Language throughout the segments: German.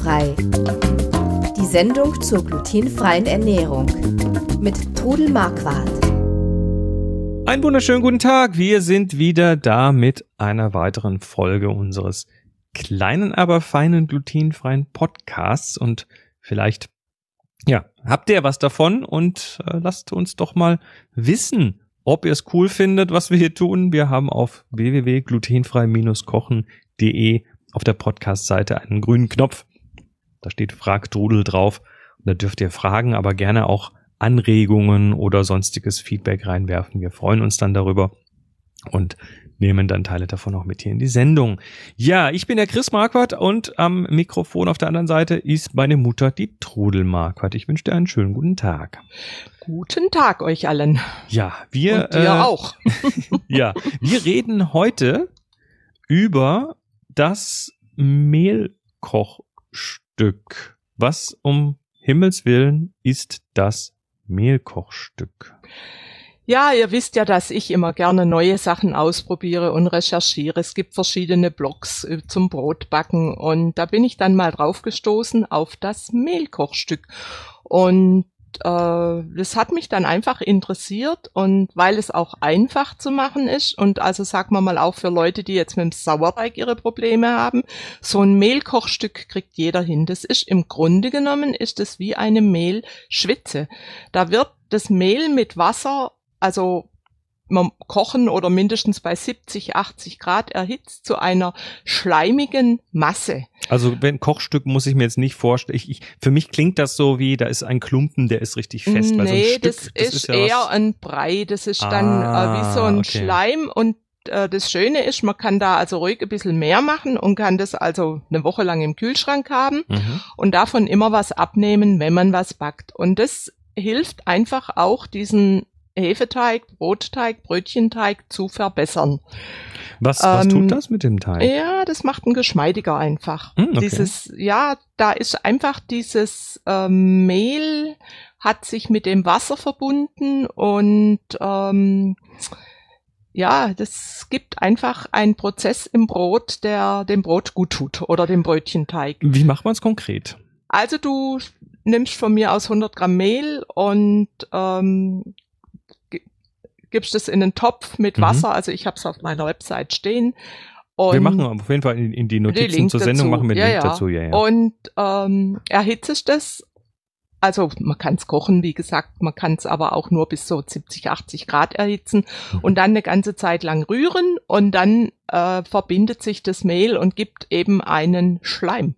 Glutenfrei. Die Sendung zur glutenfreien Ernährung mit Trudel Marquardt. Einen wunderschönen guten Tag. Wir sind wieder da mit einer weiteren Folge unseres kleinen, aber feinen glutenfreien Podcasts und vielleicht ja, habt ihr was davon und äh, lasst uns doch mal wissen, ob ihr es cool findet, was wir hier tun. Wir haben auf www.glutenfrei-kochen.de auf der Podcast-Seite einen grünen Knopf. Da steht Frag Drudel drauf. Und da dürft ihr Fragen, aber gerne auch Anregungen oder sonstiges Feedback reinwerfen. Wir freuen uns dann darüber und nehmen dann Teile davon auch mit hier in die Sendung. Ja, ich bin der Chris Marquardt und am Mikrofon auf der anderen Seite ist meine Mutter, die Trudel Marquardt. Ich wünsche dir einen schönen guten Tag. Guten Tag euch allen. Ja, wir Und dir äh, auch. ja, wir reden heute über das Mehlkochstück. Was um Himmels Willen ist das Mehlkochstück? Ja, ihr wisst ja, dass ich immer gerne neue Sachen ausprobiere und recherchiere. Es gibt verschiedene Blogs äh, zum Brotbacken und da bin ich dann mal drauf gestoßen auf das Mehlkochstück. Und äh, das hat mich dann einfach interessiert und weil es auch einfach zu machen ist und also sagen wir mal auch für Leute, die jetzt mit dem Sauerteig ihre Probleme haben, so ein Mehlkochstück kriegt jeder hin. Das ist im Grunde genommen ist es wie eine Mehlschwitze. Da wird das Mehl mit Wasser, also man kochen oder mindestens bei 70, 80 Grad erhitzt zu einer schleimigen Masse. Also wenn Kochstück muss ich mir jetzt nicht vorstellen. Ich, ich, für mich klingt das so wie, da ist ein Klumpen, der ist richtig fest. weil so nee, Stück, das, ist, ja eher was- ein Brei. Das ist dann Ah, äh, wie so ein okay. Schleim und äh, das Schöne ist, man kann da also ruhig ein bisschen mehr machen und kann das also eine Woche lang im Kühlschrank haben Mhm. und davon immer was abnehmen, wenn man was backt. Und das hilft einfach auch, diesen Hefeteig, Brotteig, Brötchenteig zu verbessern. Was, was Ähm, tut das mit dem Teig? Ja, das macht ihn geschmeidiger einfach. Hm, okay. Dieses, ja, da ist einfach dieses ähm, Mehl hat sich mit dem Wasser verbunden und ähm, ja, das gibt einfach einen Prozess im Brot, der dem Brot gut tut oder dem Brötchenteig. Wie macht man es konkret? Also du nimmst von mir aus 100 Gramm Mehl und ähm, gibst es in einen Topf mit Mhm. Wasser. Also ich habe es auf meiner Website stehen. Und wir machen auf jeden Fall in, in die Notizen zur Sendung dazu. machen wir den Ja, Link ja. dazu. Ja, ja. Und ähm, erhitzest es. Also man kann es kochen, wie gesagt, man kann es aber auch nur bis so 70, 80 Grad erhitzen Mhm. und dann eine ganze Zeit lang rühren und dann äh, verbindet sich das Mehl und gibt eben einen Schleim.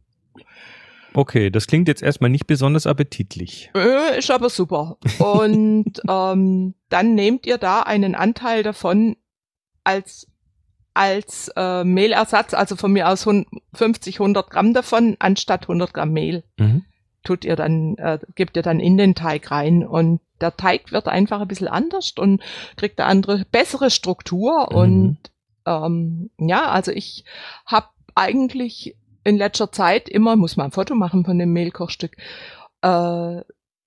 Okay, das klingt jetzt erstmal nicht besonders appetitlich. Äh, ist aber super. Und ähm, dann nehmt ihr da einen Anteil davon als als äh, Mehlersatz, also von mir aus 50, 100 Gramm davon, anstatt 100 Gramm Mehl. Mhm. tut ihr dann, äh, gebt ihr dann in den Teig rein und der Teig wird einfach ein bisschen anders und kriegt eine andere, bessere Struktur Mhm. und ähm, ja, also ich habe eigentlich in letzter Zeit immer, muss man ein Foto machen von dem Mehlkochstück, äh,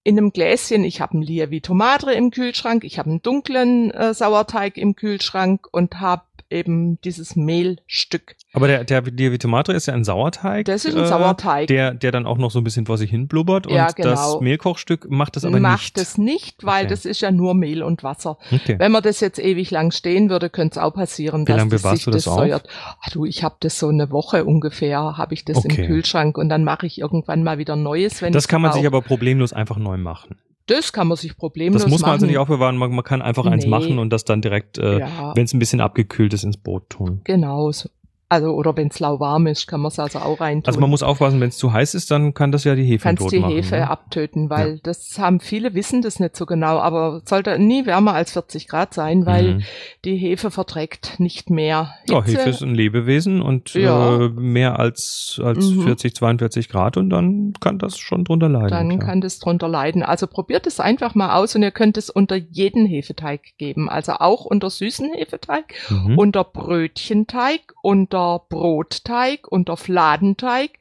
in einem Gläschen, ich habe einen Lievito Madre im Kühlschrank, ich habe einen dunklen äh, Sauerteig im Kühlschrank und habe eben dieses Mehlstück. Aber der, der Lievito Madre ist ja ein Sauerteig. Das ist ein äh, Sauerteig. Der, der dann auch noch so ein bisschen vor sich hin blubbert. Ja, und das genau. Mehlkochstück macht das aber macht nicht. es nicht, weil Okay. das ist ja nur Mehl und Wasser. Okay. Wenn man das jetzt ewig lang stehen würde, könnte es auch passieren, Wie dass lange das bewahrst sich du das das säuert. Ach du, ich habe das so eine Woche ungefähr, habe ich das Okay. im Kühlschrank und dann mache ich irgendwann mal wieder Neues, wenn Das kann man sich aber problemlos einfach neu machen. Das kann man sich problemlos Das muss man machen. also nicht aufbewahren. Man, man kann einfach eins Nee. machen und das dann direkt, äh, Ja. wenn es ein bisschen abgekühlt ist, ins Brot tun. Genau. so. Also, oder wenn es lauwarm ist, kann man es also auch reintun. Also man muss aufpassen, wenn es zu heiß ist, dann kann das ja die Hefe kannst tot die machen. Hefe ne? abtöten, weil das haben viele wissen das nicht so genau, aber sollte nie wärmer als 40 Grad sein, weil Mhm. die Hefe verträgt nicht mehr Ja, Hitze. Hefe ist ein Lebewesen und Ja. äh, mehr als, als Mhm. 40, 42 Grad und dann kann das schon drunter leiden. dann klar. kann das drunter leiden. Also probiert es einfach mal aus und ihr könnt es unter jeden Hefeteig geben. Also auch unter süßen Hefeteig, mhm. unter Brötchenteig, unter Brotteig, unter Fladenteig.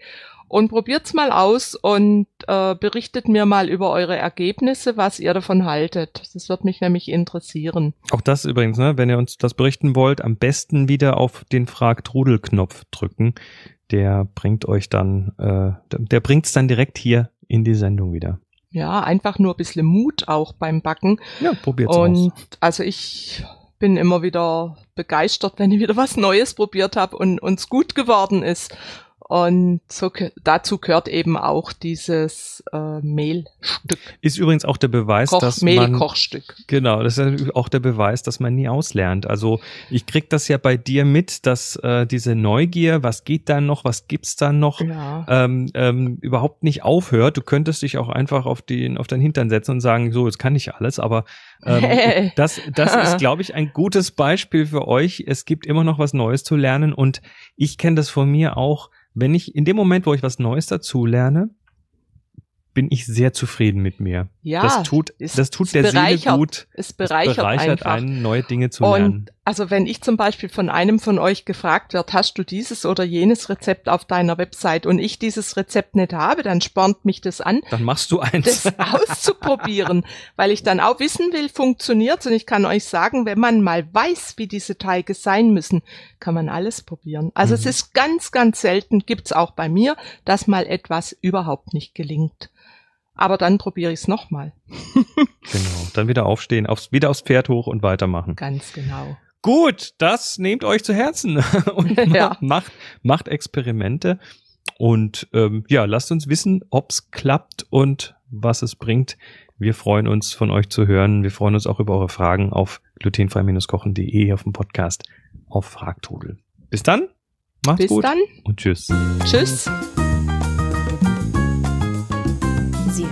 Und probiert's mal aus und äh, berichtet mir mal über eure Ergebnisse, was ihr davon haltet. Das wird mich nämlich interessieren. Auch das übrigens, ne, wenn ihr uns das berichten wollt, am besten wieder auf den Frag-Trudel-Knopf drücken. der bringt euch dann, äh, der bringt's dann direkt hier in die Sendung wieder. Ja, einfach nur ein bisschen Mut auch beim Backen. Ja, probiert's Und aus. also ich bin immer wieder begeistert, wenn ich wieder was Neues probiert habe und uns gut geworden ist. Und so, dazu gehört eben auch dieses äh, Mehlstück, Ist übrigens auch der Beweis, Koch, dass man Mehlkochstück. Genau, das ist auch der Beweis, dass man nie auslernt. Also ich krieg das ja bei dir mit, dass äh, diese Neugier, was geht da noch, was gibt's da noch, Ja. ähm, ähm, überhaupt nicht aufhört. Du könntest dich auch einfach auf den auf deinen Hintern setzen und sagen, so, jetzt kann ich alles, aber ähm, das, das ist, glaube ich, ein gutes Beispiel für euch. Es gibt immer noch was Neues zu lernen und ich kenne das von mir auch. Wenn ich in dem Moment, wo ich was Neues dazu lerne, bin ich sehr zufrieden mit mir. Ja, das tut, es- das tut es der Seele bereichert. gut. Es Es bereichert, bereichert einfach. einen, neue Dinge zu lernen. Und also wenn ich zum Beispiel von einem von euch gefragt wird, hast du dieses oder jenes Rezept auf deiner Website und ich dieses Rezept nicht habe, dann spornt mich das an, Dann machst du eins. das auszuprobieren, weil ich dann auch wissen will, funktioniert's und ich kann euch sagen, wenn man mal weiß, wie diese Teige sein müssen, kann man alles probieren. Also es Mhm. ist ganz, ganz selten, gibt's auch bei mir, dass mal etwas überhaupt nicht gelingt. Aber dann probiere ich es nochmal. genau. Dann wieder aufstehen, aufs, wieder aufs Pferd hoch und weitermachen. Ganz genau. Gut, das nehmt euch zu Herzen und Ja. macht, macht Experimente. Und ähm, ja, lasst uns wissen, ob's klappt und was es bringt. Wir freuen uns, von euch zu hören. Wir freuen uns auch über eure Fragen auf glutenfrei-kochen.de auf dem Podcast auf Fragtodel. Bis dann, macht's Bis gut dann. und tschüss. Tschüss.